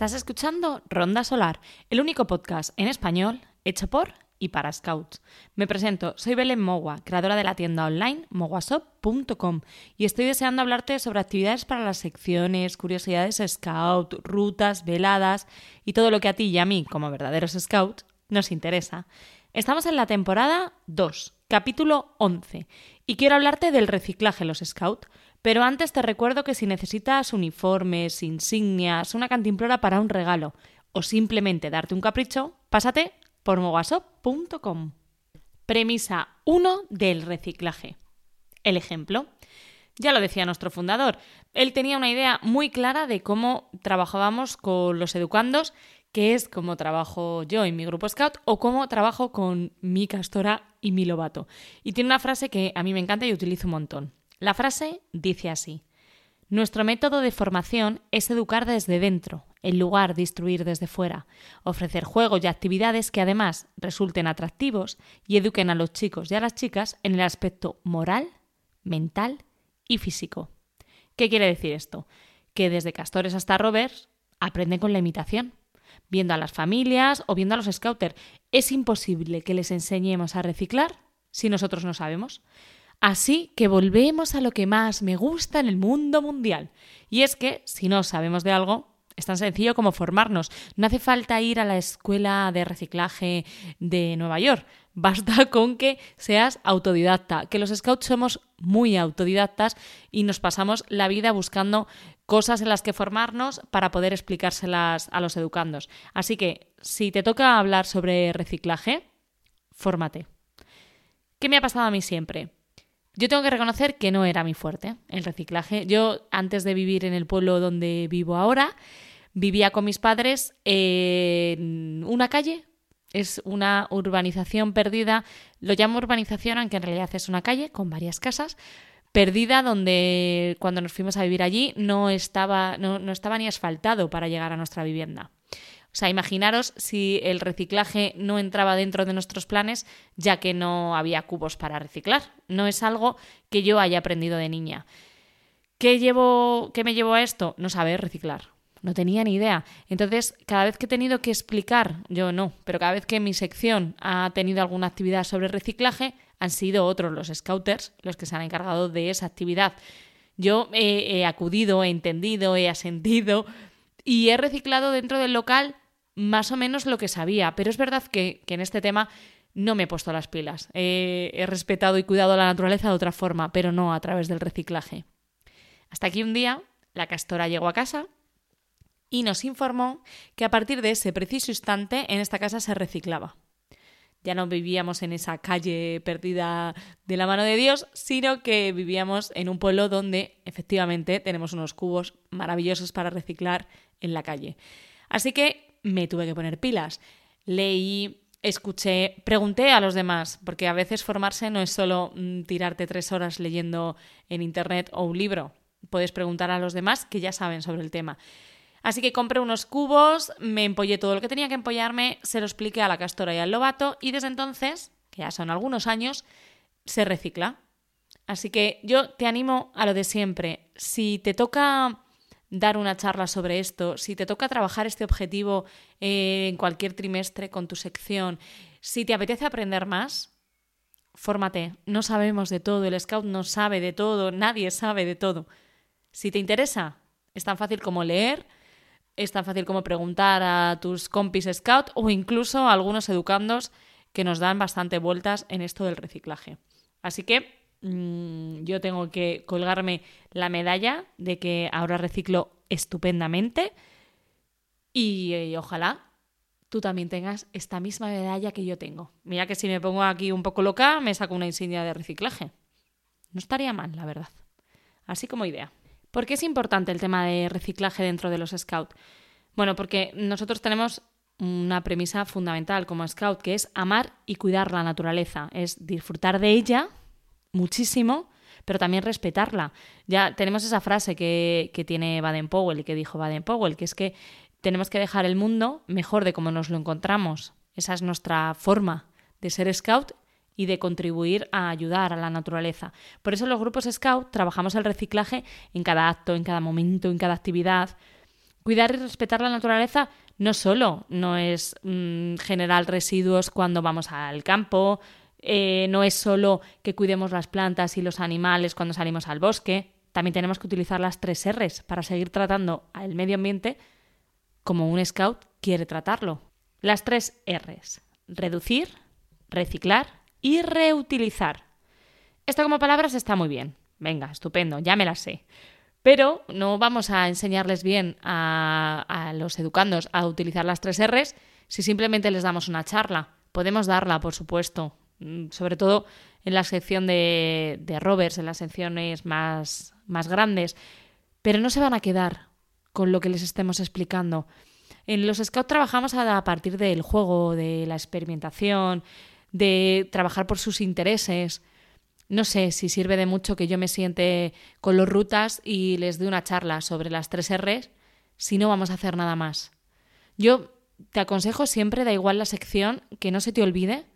Estás escuchando Ronda Solar, el único podcast en español hecho por y para Scouts. Me presento, soy Belén Mogua, creadora de la tienda online moguasop.com y estoy deseando hablarte sobre actividades para las secciones, curiosidades Scout, rutas, veladas y todo lo que a ti y a mí, como verdaderos Scouts, nos interesa. Estamos en la temporada 2, capítulo 11, y quiero hablarte del reciclaje los Scouts. Pero antes te recuerdo que si necesitas uniformes, insignias, una cantimplora para un regalo o simplemente darte un capricho, pásate por mogasop.com. Premisa 1 del reciclaje. El ejemplo. Ya lo decía nuestro fundador, él tenía una idea muy clara de cómo trabajábamos con los educandos, que es como trabajo yo en mi grupo Scout o cómo trabajo con mi castora y mi lobato. Y tiene una frase que a mí me encanta y utilizo un montón. La frase dice así. Nuestro método de formación es educar desde dentro, en lugar de instruir desde fuera, ofrecer juegos y actividades que además resulten atractivos y eduquen a los chicos y a las chicas en el aspecto moral, mental y físico. ¿Qué quiere decir esto? Que desde castores hasta rovers aprenden con la imitación, viendo a las familias o viendo a los scouters. Es imposible que les enseñemos a reciclar si nosotros no sabemos. Así que volvemos a lo que más me gusta en el mundo mundial. Y es que, si no sabemos de algo, es tan sencillo como formarnos. No hace falta ir a la escuela de reciclaje de Nueva York. Basta con que seas autodidacta, que los scouts somos muy autodidactas y nos pasamos la vida buscando cosas en las que formarnos para poder explicárselas a los educandos. Así que, si te toca hablar sobre reciclaje, fórmate. ¿Qué me ha pasado a mí siempre? Yo tengo que reconocer que no era mi fuerte el reciclaje. Yo, antes de vivir en el pueblo donde vivo ahora, vivía con mis padres en una calle. Es una urbanización perdida. Lo llamo urbanización, aunque en realidad es una calle con varias casas. Perdida, donde cuando nos fuimos a vivir allí no estaba, no, no estaba ni asfaltado para llegar a nuestra vivienda. O sea, imaginaros si el reciclaje no entraba dentro de nuestros planes, ya que no había cubos para reciclar. No es algo que yo haya aprendido de niña. ¿Qué, llevo, qué me llevó a esto? No saber reciclar. No tenía ni idea. Entonces, cada vez que he tenido que explicar, yo no, pero cada vez que mi sección ha tenido alguna actividad sobre reciclaje, han sido otros los scouters los que se han encargado de esa actividad. Yo he, he acudido, he entendido, he asentido y he reciclado dentro del local más o menos lo que sabía, pero es verdad que, en este tema no me he puesto las pilas. he respetado y cuidado la naturaleza de otra forma, pero no a través del reciclaje. Hasta aquí un día, la castora llegó a casa y nos informó que a partir de ese preciso instante en esta casa se reciclaba. Ya no vivíamos en esa calle perdida de la mano de Dios, sino que vivíamos en un pueblo donde efectivamente tenemos unos cubos maravillosos para reciclar en la calle. Así que me tuve que poner pilas. Leí, escuché, pregunté a los demás, porque a veces formarse no es solo mm, tirarte tres horas leyendo en Internet o un libro. Puedes preguntar a los demás que ya saben sobre el tema. Así que compré unos cubos, me empollé todo lo que tenía que empollarme, se lo expliqué a la castora y al lobato y desde entonces, que ya son algunos años, se recicla. Así que yo te animo a lo de siempre. Si te toca dar una charla sobre esto, si te toca trabajar este objetivo eh, en cualquier trimestre con tu sección, si te apetece aprender más, fórmate. No sabemos de todo, el scout no sabe de todo, nadie sabe de todo. Si te interesa, es tan fácil como leer, es tan fácil como preguntar a tus compis scout o incluso a algunos educandos que nos dan bastante vueltas en esto del reciclaje. Así que Mm, yo tengo que colgarme la medalla de que ahora reciclo estupendamente y, y, ojalá tú también tengas esta misma medalla que yo tengo. Mira que si me pongo aquí un poco loca, me saco una insignia de reciclaje. No estaría mal, la verdad. Así como idea. ¿Por qué es importante el tema de reciclaje dentro de los Scouts? Bueno, porque nosotros tenemos una premisa fundamental como Scout, que es amar y cuidar la naturaleza, es disfrutar de ella muchísimo, pero también respetarla. Ya tenemos esa frase que, que tiene Baden-Powell y que dijo Baden-Powell, que es que tenemos que dejar el mundo mejor de como nos lo encontramos. Esa es nuestra forma de ser scout y de contribuir a ayudar a la naturaleza. Por eso los grupos scout trabajamos el reciclaje en cada acto, en cada momento, en cada actividad. Cuidar y respetar la naturaleza no solo no es mm, generar residuos cuando vamos al campo, eh, no es solo que cuidemos las plantas y los animales cuando salimos al bosque, también tenemos que utilizar las tres R's para seguir tratando al medio ambiente como un scout quiere tratarlo. Las tres R's. Reducir, reciclar y reutilizar. Esto como palabras está muy bien. Venga, estupendo, ya me las sé. Pero no vamos a enseñarles bien a, a los educandos a utilizar las tres R's si simplemente les damos una charla. Podemos darla, por supuesto, sobre todo en la sección de, de rovers, en las secciones más, más grandes, pero no se van a quedar con lo que les estemos explicando. En los scouts trabajamos a partir del juego, de la experimentación, de trabajar por sus intereses. No sé si sirve de mucho que yo me siente con los rutas y les dé una charla sobre las tres R's si no vamos a hacer nada más. Yo te aconsejo siempre, da igual la sección, que no se te olvide,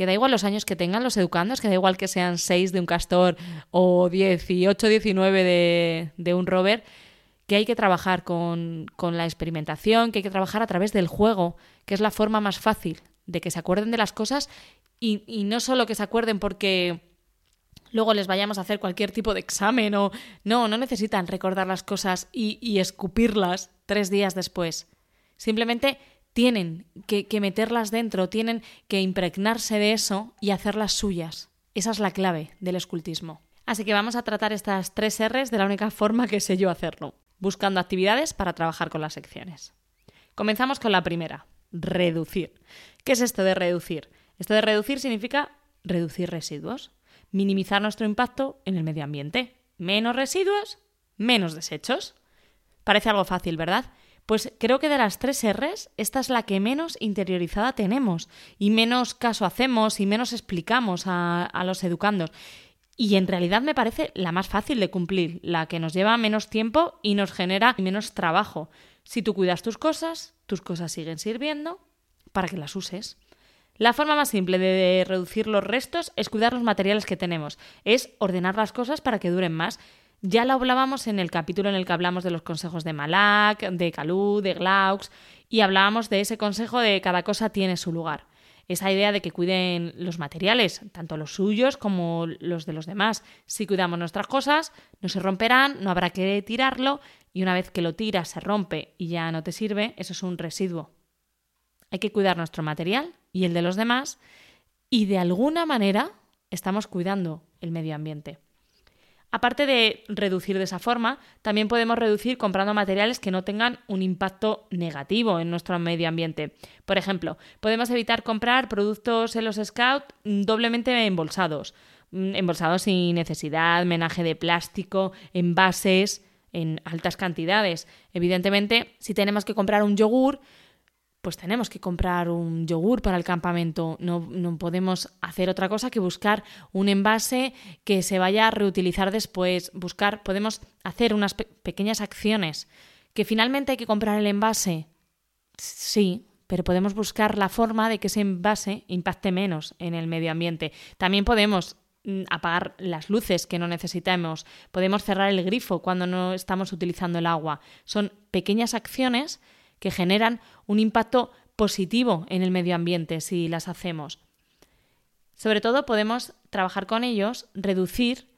que da igual los años que tengan los educandos, que da igual que sean seis de un castor o 18, 19 de, de un rover, que hay que trabajar con, con la experimentación, que hay que trabajar a través del juego, que es la forma más fácil de que se acuerden de las cosas y, y no solo que se acuerden porque luego les vayamos a hacer cualquier tipo de examen o no, no necesitan recordar las cosas y, escupirlas tres días después. Simplemente tienen que, meterlas dentro, tienen que impregnarse de eso y hacerlas suyas. Esa es la clave del escultismo. Así que vamos a tratar estas tres R's de la única forma que sé yo hacerlo, buscando actividades para trabajar con las secciones. Comenzamos con la primera, reducir. ¿Qué es esto de reducir? Esto de reducir significa reducir residuos minimizar nuestro impacto en el medio ambiente. Menos residuos, menos desechos. Parece algo fácil, ¿verdad? Pues creo que de las tres R's, esta es la que menos interiorizada tenemos y menos caso hacemos y menos explicamos a, a los educandos. Y en realidad me parece la más fácil de cumplir, la que nos lleva menos tiempo y nos genera menos trabajo. Si tú cuidas tus cosas, tus cosas siguen sirviendo para que las uses. La forma más simple de reducir los restos es cuidar los materiales que tenemos, es ordenar las cosas para que duren más. Ya lo hablábamos en el capítulo en el que hablamos de los consejos de Malak, de Calú, de Glaux, y hablábamos de ese consejo de cada cosa tiene su lugar. Esa idea de que cuiden los materiales, tanto los suyos como los de los demás. Si cuidamos nuestras cosas, no se romperán, no habrá que tirarlo, y una vez que lo tiras, se rompe y ya no te sirve, eso es un residuo. Hay que cuidar nuestro material y el de los demás y de alguna manera estamos cuidando el medio ambiente. Aparte de reducir de esa forma, también podemos reducir comprando materiales que no tengan un impacto negativo en nuestro medio ambiente. Por ejemplo, podemos evitar comprar productos en los Scout doblemente embolsados, mm, embolsados sin necesidad, menaje de plástico, envases en altas cantidades. Evidentemente, si tenemos que comprar un yogur, pues tenemos que comprar un yogur para el campamento. No, no, podemos hacer otra cosa que buscar un envase que se vaya a reutilizar después. Buscar, podemos hacer unas pequeñas acciones. ¿Que finalmente hay que comprar el envase? Sí, pero podemos buscar la forma de que ese envase impacte menos en el medio ambiente. También podemos mm, apagar las luces que no necesitamos. Podemos cerrar el grifo cuando no estamos utilizando el agua. Son pequeñas acciones que generan un impacto positivo en el medio ambiente si las hacemos. Sobre todo podemos trabajar con ellos, reducir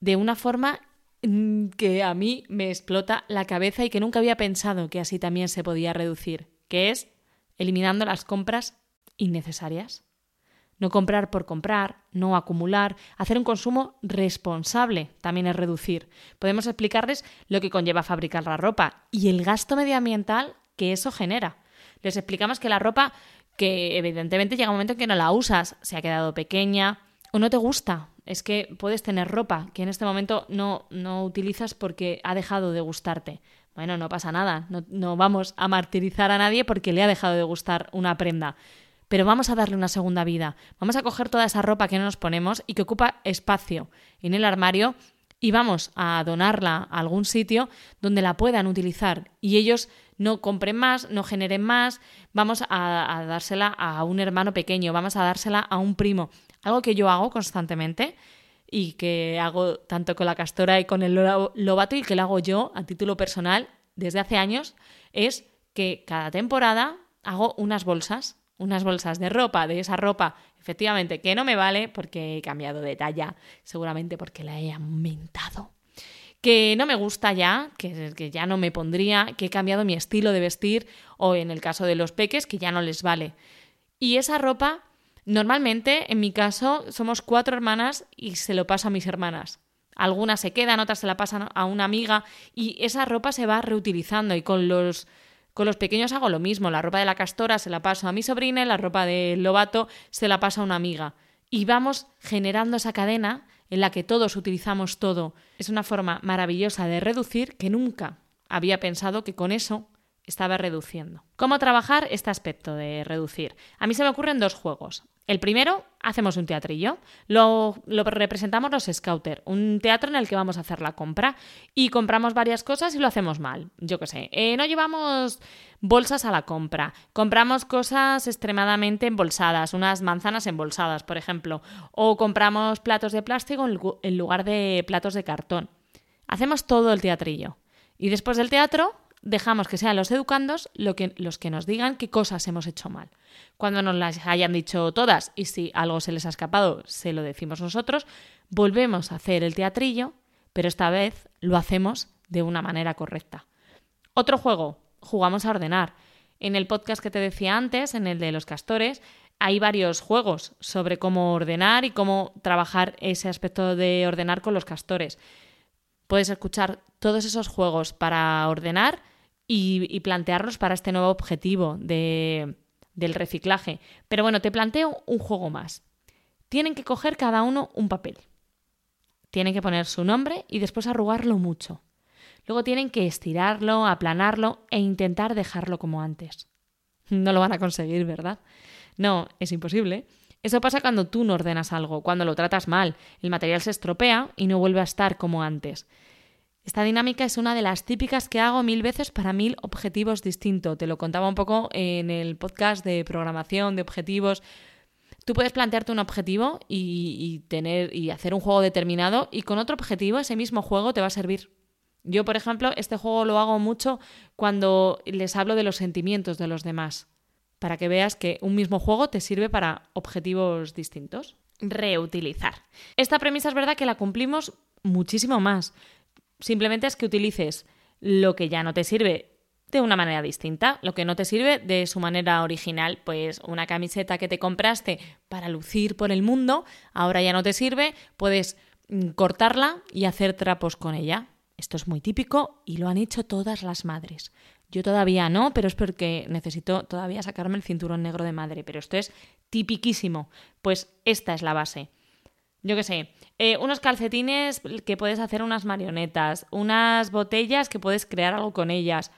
de una forma mm, que a mí me explota la cabeza y que nunca había pensado que así también se podía reducir, que es eliminando las compras innecesarias. No comprar por comprar, no acumular, hacer un consumo responsable también es reducir. Podemos explicarles lo que conlleva fabricar la ropa y el gasto medioambiental que eso genera. Les explicamos que la ropa, que evidentemente llega un momento en que no la usas, se ha quedado pequeña o no te gusta. Es que puedes tener ropa que en este momento no, no utilizas porque ha dejado de gustarte. Bueno, no pasa nada, no, no vamos a martirizar a nadie porque le ha dejado de gustar una prenda pero vamos a darle una segunda vida. Vamos a coger toda esa ropa que no nos ponemos y que ocupa espacio en el armario y vamos a donarla a algún sitio donde la puedan utilizar y ellos no compren más, no generen más, vamos a, dársela a un hermano pequeño, vamos a dársela a un primo. Algo que yo hago constantemente y que hago tanto con la castora y con el lobato y que lo hago yo a título personal desde hace años es que cada temporada hago unas bolsas, unas bolsas de ropa, de esa ropa, efectivamente, que no me vale porque he cambiado de talla, seguramente porque la he aumentado que no me gusta ya, que, que, ya no me pondría, que he cambiado mi estilo de vestir o en el caso de los peques, que ya no les vale. Y esa ropa, normalmente, en mi caso, somos cuatro hermanas y se lo paso a mis hermanas. Algunas se quedan, otras se la pasan a una amiga y esa ropa se va reutilizando y con los con los pequeños hago lo mismo, la ropa de la castora se la paso a mi sobrina y la ropa del lobato se la paso a una amiga. Y vamos generando esa cadena en la que todos utilizamos todo. Es una forma maravillosa de reducir que nunca había pensado que con eso estaba reduciendo. ¿Cómo trabajar este aspecto de reducir? A mí se me ocurren dos juegos. El primero, hacemos un teatrillo. Lo, representamos los Scouter, un teatro en el que vamos a hacer la compra y compramos varias cosas y lo hacemos mal. Yo qué sé, eh, no llevamos bolsas a la compra, compramos cosas extremadamente embolsadas, unas manzanas embolsadas, por ejemplo, o compramos platos de plástico en lugar de platos de cartón. Hacemos todo el teatrillo. Y después del teatro dejamos que sean los educandos lo que, los que nos digan qué cosas hemos hecho mal. Cuando nos las hayan dicho todas y si algo se les ha escapado, se lo decimos nosotros, volvemos a hacer el teatrillo, pero esta vez lo hacemos de una manera correcta. Otro juego, jugamos a ordenar. En el podcast que te decía antes, en el de los castores, hay varios juegos sobre cómo ordenar y cómo trabajar ese aspecto de ordenar con los castores. Puedes escuchar todos esos juegos para ordenar y, plantearlos para este nuevo objetivo de, del reciclaje. Pero bueno, te planteo un juego más. Tienen que coger cada uno un papel. Tienen que poner su nombre y después arrugarlo mucho. Luego tienen que estirarlo, aplanarlo e intentar dejarlo como antes. No lo van a conseguir, ¿verdad? No, es imposible. Eso pasa cuando tú no ordenas algo, cuando lo tratas mal, el material se estropea y no vuelve a estar como antes. Esta dinámica es una de las típicas que hago mil veces para mil objetivos distintos. Te lo contaba un poco en el podcast de programación, de objetivos. Tú puedes plantearte un objetivo y, tener y hacer un juego determinado y con otro objetivo ese mismo juego te va a servir. Yo, por ejemplo, este juego lo hago mucho cuando les hablo de los sentimientos de los demás, para que veas que un mismo juego te sirve para objetivos distintos. Reutilizar. Esta premisa es verdad que la cumplimos muchísimo más. Simplemente es que utilices lo que ya no te sirve de una manera distinta, lo que no te sirve de su manera original, pues una camiseta que te compraste para lucir por el mundo, ahora ya no te sirve, puedes mm, cortarla y hacer trapos con ella. Esto es muy típico y lo han hecho todas las madres. Yo todavía no, pero es porque necesito todavía sacarme el cinturón negro de madre, pero esto es tipiquísimo. Pues esta es la base yo qué sé, eh, unos calcetines que puedes hacer unas marionetas, unas botellas que puedes crear algo con ellas.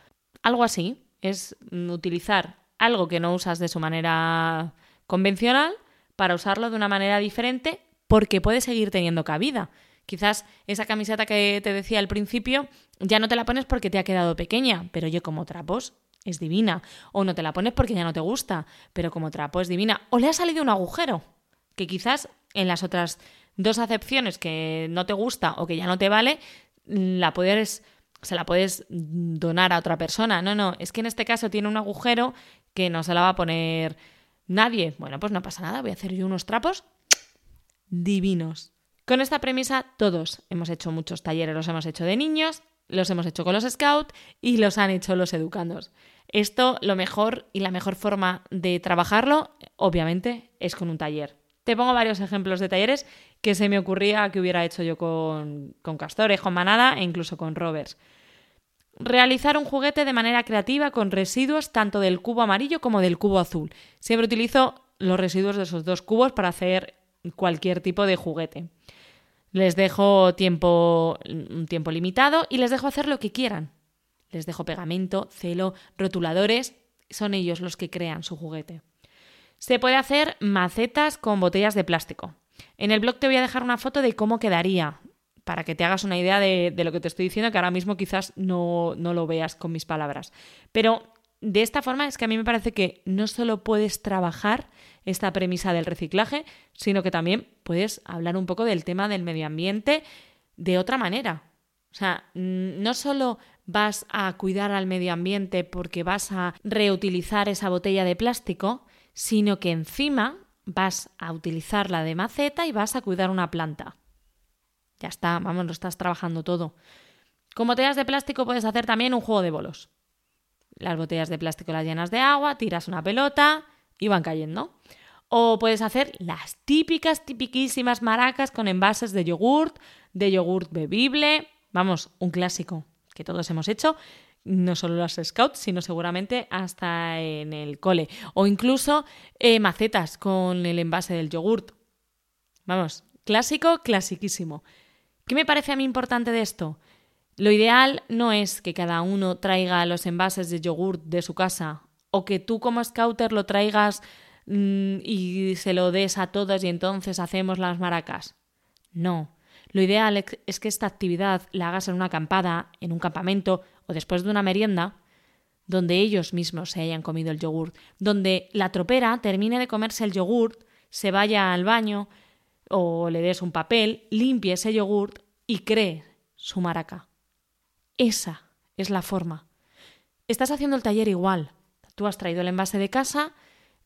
Algo así es utilizar algo que no usas de su manera convencional para usarlo de una manera diferente porque puede seguir teniendo cabida. Quizás esa camiseta que te decía al principio ya no te la pones porque te ha quedado pequeña, pero yo como trapos es divina. O no te la pones porque ya no te gusta, pero como trapo es divina. O le ha salido un agujero, que quizás en las otras dos acepciones que no te gusta o que ya no te vale, la puedes, se la puedes donar a otra persona. No, no, es que en este caso tiene un agujero que no se la va a poner nadie. Bueno, pues no pasa nada, voy a hacer yo unos trapos divinos. Con esta premisa todos hemos hecho muchos talleres, los hemos hecho de niños, los hemos hecho con los scouts y los han hecho los educandos. Esto, lo mejor y la mejor forma de trabajarlo, obviamente, es con un taller. Te pongo varios ejemplos de talleres que se me ocurría que hubiera hecho yo con, con Castores, con Manada e incluso con Rovers. Realizar un juguete de manera creativa con residuos tanto del cubo amarillo como del cubo azul. Siempre utilizo los residuos de esos dos cubos para hacer cualquier tipo de juguete. Les dejo tiempo, un tiempo limitado y les dejo hacer lo que quieran. Les dejo pegamento, celo, rotuladores. Son ellos los que crean su juguete. Se puede hacer macetas con botellas de plástico. En el blog te voy a dejar una foto de cómo quedaría, para que te hagas una idea de, lo que te estoy diciendo, que ahora mismo quizás no, no lo veas con mis palabras. Pero de esta forma es que a mí me parece que no solo puedes trabajar esta premisa del reciclaje, sino que también puedes hablar un poco del tema del medio ambiente de otra manera. O sea, no solo vas a cuidar al medio ambiente porque vas a reutilizar esa botella de plástico, sino que encima vas a utilizarla de maceta y vas a cuidar una planta. Ya está, vamos, lo estás trabajando todo. Con botellas de plástico puedes hacer también un juego de bolos. Las botellas de plástico las llenas de agua, tiras una pelota y van cayendo. O puedes hacer las típicas, tipiquísimas maracas con envases de yogurt, de yogurt bebible. Vamos, un clásico que todos hemos hecho, no solo las scouts, sino seguramente hasta en el cole. O incluso eh, macetas con el envase del yogurt. Vamos, clásico, clasiquísimo. ¿Qué me parece a mí importante de esto? Lo ideal no es que cada uno traiga los envases de yogurt de su casa o que tú como scouter lo traigas mm, y se lo des a todos y entonces hacemos las maracas. No. Lo ideal es que esta actividad la hagas en una acampada, en un campamento o después de una merienda, donde ellos mismos se hayan comido el yogurt, donde la tropera termine de comerse el yogurt, se vaya al baño o le des un papel, limpie ese yogurt y cree su maraca. Esa es la forma. Estás haciendo el taller igual. Tú has traído el envase de casa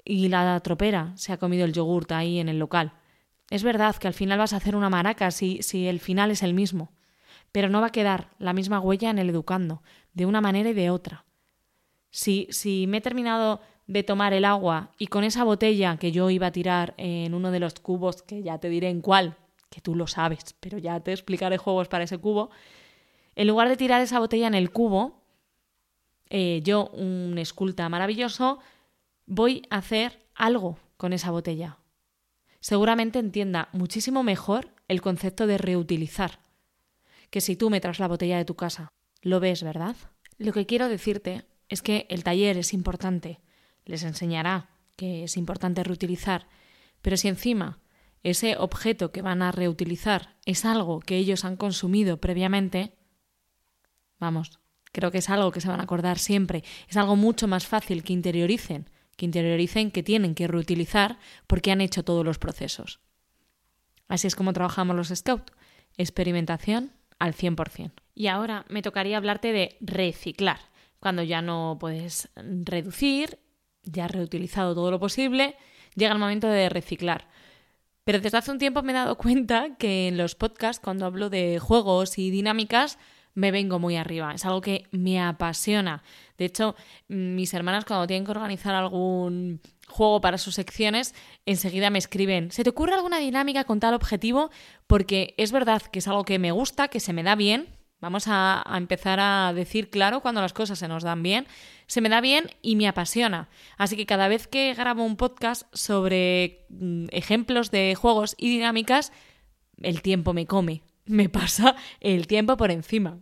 y la tropera se ha comido el yogurt ahí en el local. Es verdad que al final vas a hacer una maraca si, si el final es el mismo, pero no va a quedar la misma huella en el educando, de una manera y de otra. Si, si me he terminado de tomar el agua y con esa botella que yo iba a tirar en uno de los cubos, que ya te diré en cuál, que tú lo sabes, pero ya te explicaré juegos para ese cubo, en lugar de tirar esa botella en el cubo, eh, yo, un esculta maravilloso, voy a hacer algo con esa botella. Seguramente entienda muchísimo mejor el concepto de reutilizar que si tú me traes la botella de tu casa. Lo ves, ¿verdad? Lo que quiero decirte es que el taller es importante, les enseñará que es importante reutilizar, pero si encima ese objeto que van a reutilizar es algo que ellos han consumido previamente, Vamos, creo que es algo que se van a acordar siempre. Es algo mucho más fácil que interioricen, que interioricen que tienen que reutilizar porque han hecho todos los procesos. Así es como trabajamos los Scouts. Experimentación al 100%. Y ahora me tocaría hablarte de reciclar. Cuando ya no puedes reducir, ya has reutilizado todo lo posible, llega el momento de reciclar. Pero desde hace un tiempo me he dado cuenta que en los podcasts, cuando hablo de juegos y dinámicas, me vengo muy arriba. Es algo que me apasiona. De hecho, mis hermanas cuando tienen que organizar algún juego para sus secciones, enseguida me escriben, ¿se te ocurre alguna dinámica con tal objetivo? Porque es verdad que es algo que me gusta, que se me da bien. Vamos a, empezar a decir claro cuando las cosas se nos dan bien. Se me da bien y me apasiona. Así que cada vez que grabo un podcast sobre mm, ejemplos de juegos y dinámicas, el tiempo me come me pasa el tiempo por encima.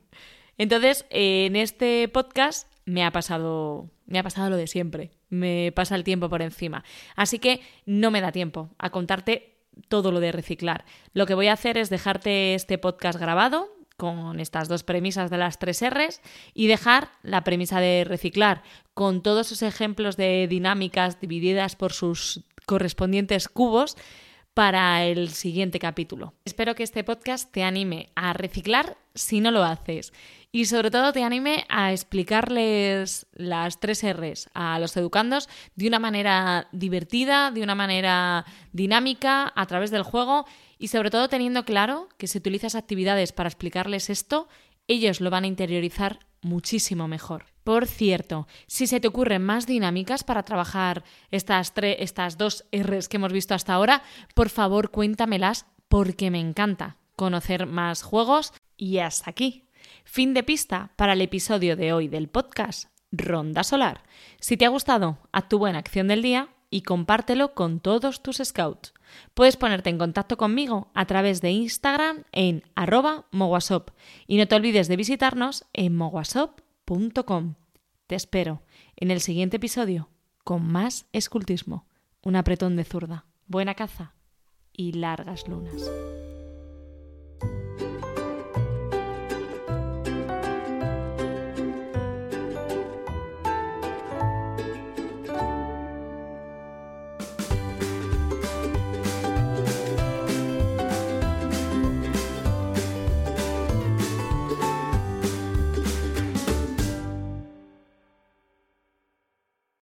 Entonces, en este podcast me ha pasado me ha pasado lo de siempre. Me pasa el tiempo por encima. Así que no me da tiempo a contarte todo lo de reciclar. Lo que voy a hacer es dejarte este podcast grabado con estas dos premisas de las tres R's y dejar la premisa de reciclar con todos esos ejemplos de dinámicas divididas por sus correspondientes cubos para el siguiente capítulo. Espero que este podcast te anime a reciclar si no lo haces y sobre todo te anime a explicarles las tres R's a los educandos de una manera divertida, de una manera dinámica, a través del juego y sobre todo teniendo claro que si utilizas actividades para explicarles esto, ellos lo van a interiorizar muchísimo mejor. Por cierto, si se te ocurren más dinámicas para trabajar estas, estas dos R's que hemos visto hasta ahora, por favor cuéntamelas porque me encanta conocer más juegos. Y hasta aquí. Fin de pista para el episodio de hoy del podcast Ronda Solar. Si te ha gustado, haz tu buena acción del día y compártelo con todos tus scouts. Puedes ponerte en contacto conmigo a través de Instagram en arroba mogwasop y no te olvides de visitarnos en Te espero en el siguiente episodio con más escultismo, un apretón de zurda, buena caza y largas lunas.